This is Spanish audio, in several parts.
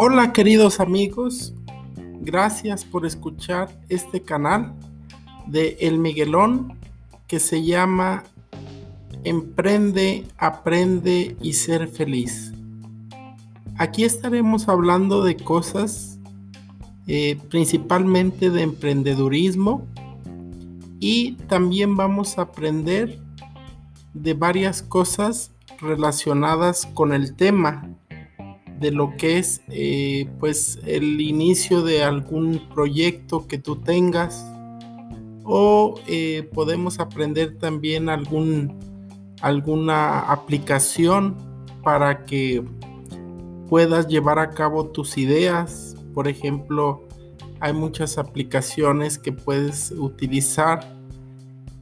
Hola queridos amigos, gracias por escuchar este canal de El Miguelón que se llama Emprende, Aprende y Ser Feliz. Aquí estaremos hablando de cosas eh, principalmente de emprendedurismo y también vamos a aprender de varias cosas relacionadas con el tema de lo que es eh, pues el inicio de algún proyecto que tú tengas o eh, podemos aprender también algún alguna aplicación para que puedas llevar a cabo tus ideas. Por ejemplo hay muchas aplicaciones que puedes utilizar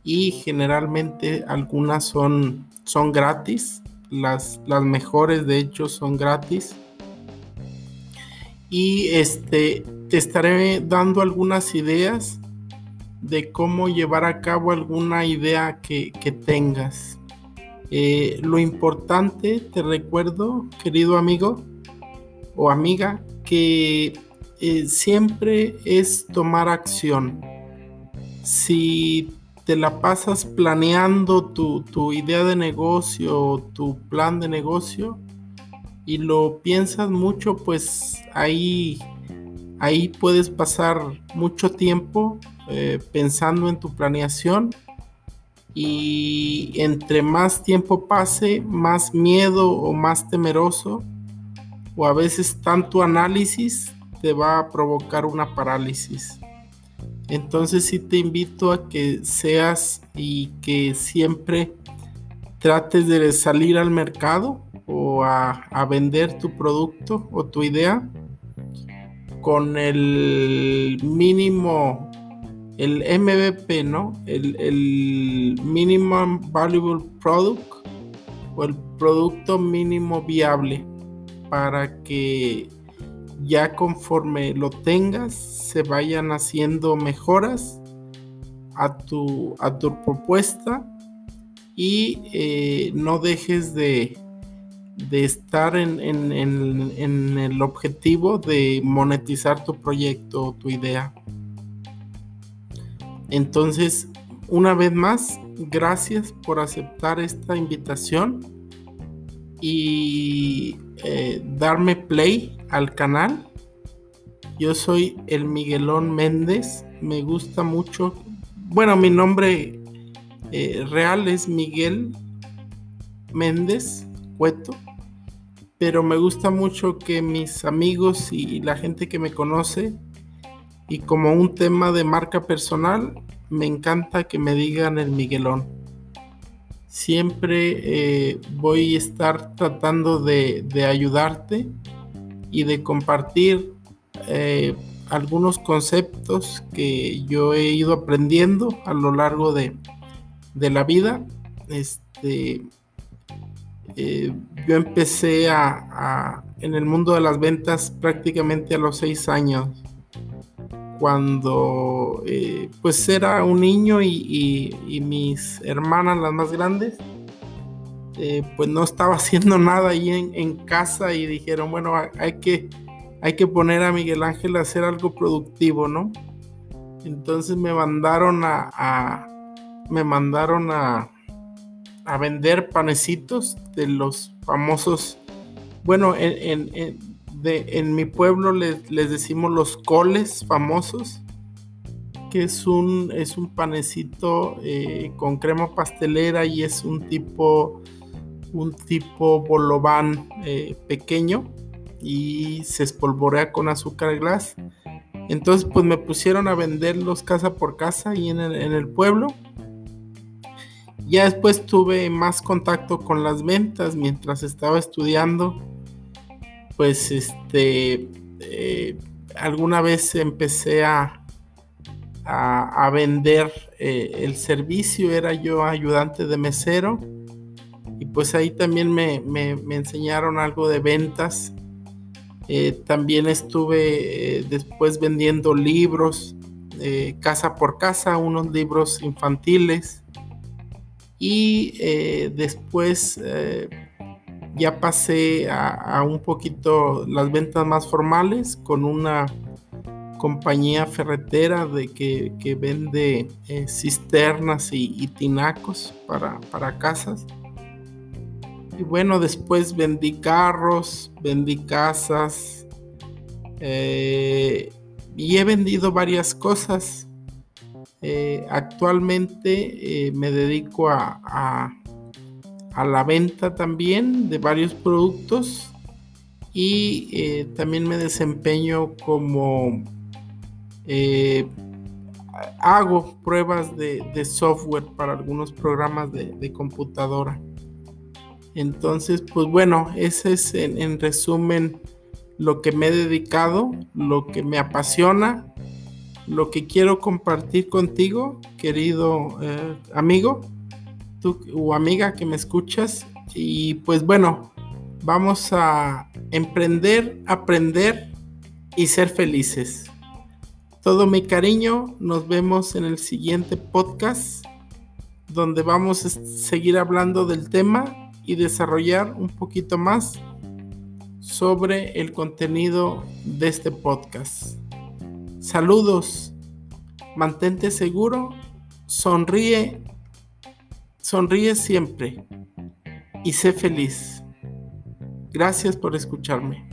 y generalmente algunas son son gratis las, las mejores de hecho son gratis y este, te estaré dando algunas ideas de cómo llevar a cabo alguna idea que, tengas. Eh, lo importante, te recuerdo, querido amigo o amiga, que eh, siempre es tomar acción. Si te la pasas planeando tu, tu idea de negocio, tu plan de negocio, y lo piensas mucho, pues ahí, ahí puedes pasar mucho tiempo eh, pensando en tu planeación y entre más tiempo pase, más miedo o más temeroso o a veces tanto análisis te va a provocar una parálisis. Entonces sí te invito a que seas y que siempre trates de salir al mercado o a, vender tu producto o tu idea con el mínimo, el MVP, ¿no? El, el Minimum Valuable Product o el producto mínimo viable para que ya conforme lo tengas se vayan haciendo mejoras a tu, a tu propuesta y eh, no dejes de, de estar en, el objetivo de monetizar tu proyecto o tu idea. Entonces, una vez más, gracias por aceptar esta invitación y eh, darme play al canal. Yo soy el Miguelón Méndez. Me gusta mucho. Bueno, mi nombre eh, real es Miguel Méndez Cueto pero me gusta mucho que mis amigos y la gente que me conoce y como un tema de marca personal, me encanta que me digan el Miguelón. Siempre eh, voy a estar tratando de, ayudarte y de compartir eh, algunos conceptos que yo he ido aprendiendo a lo largo de, de la vida. Este, eh, yo empecé a, en el mundo de las ventas prácticamente a los seis años, cuando eh, pues era un niño y, mis hermanas, las más grandes, eh, pues no estaba haciendo nada ahí en, casa y dijeron, bueno, hay que, hay que poner a Miguel Ángel a hacer algo productivo, ¿no? Entonces me mandaron a me mandaron a, a vender panecitos de los famosos, bueno, en, en, mi pueblo les, decimos los coles famosos, que es un, es un panecito eh, con crema pastelera y es un tipo, un tipo bolobán eh, pequeño y se espolvorea con azúcar glass. Entonces pues me pusieron a venderlos casa por casa y en en el pueblo ya después tuve más contacto con las ventas mientras estaba estudiando. Pues este, eh, alguna vez empecé a, a, vender eh, el servicio, era yo ayudante de mesero y pues ahí también me, enseñaron algo de ventas. Eh, también estuve después vendiendo libros casa por casa, unos libros infantiles y después ya pasé a, un poquito las ventas más formales con una compañía ferretera de que, vende eh, cisternas y, tinacos para, para, casas. Y bueno, después vendí carros, vendí casas y he vendido varias cosas eh, actualmente eh, me dedico a, la venta también de varios productos y eh, también me desempeño como hago pruebas de, software para algunos programas de, computadora. Entonces, pues bueno, ese es en resumen lo que me he dedicado, lo que me apasiona lo que quiero compartir contigo, querido eh, amigo tú, o amiga que me escuchas. Y pues bueno, vamos a emprender, aprender y ser felices. Todo mi cariño, nos vemos en el siguiente podcast donde vamos a seguir hablando del tema y desarrollar un poquito más sobre el contenido de este podcast. Saludos, mantente seguro, sonríe, sonríe siempre y sé feliz. Gracias por escucharme.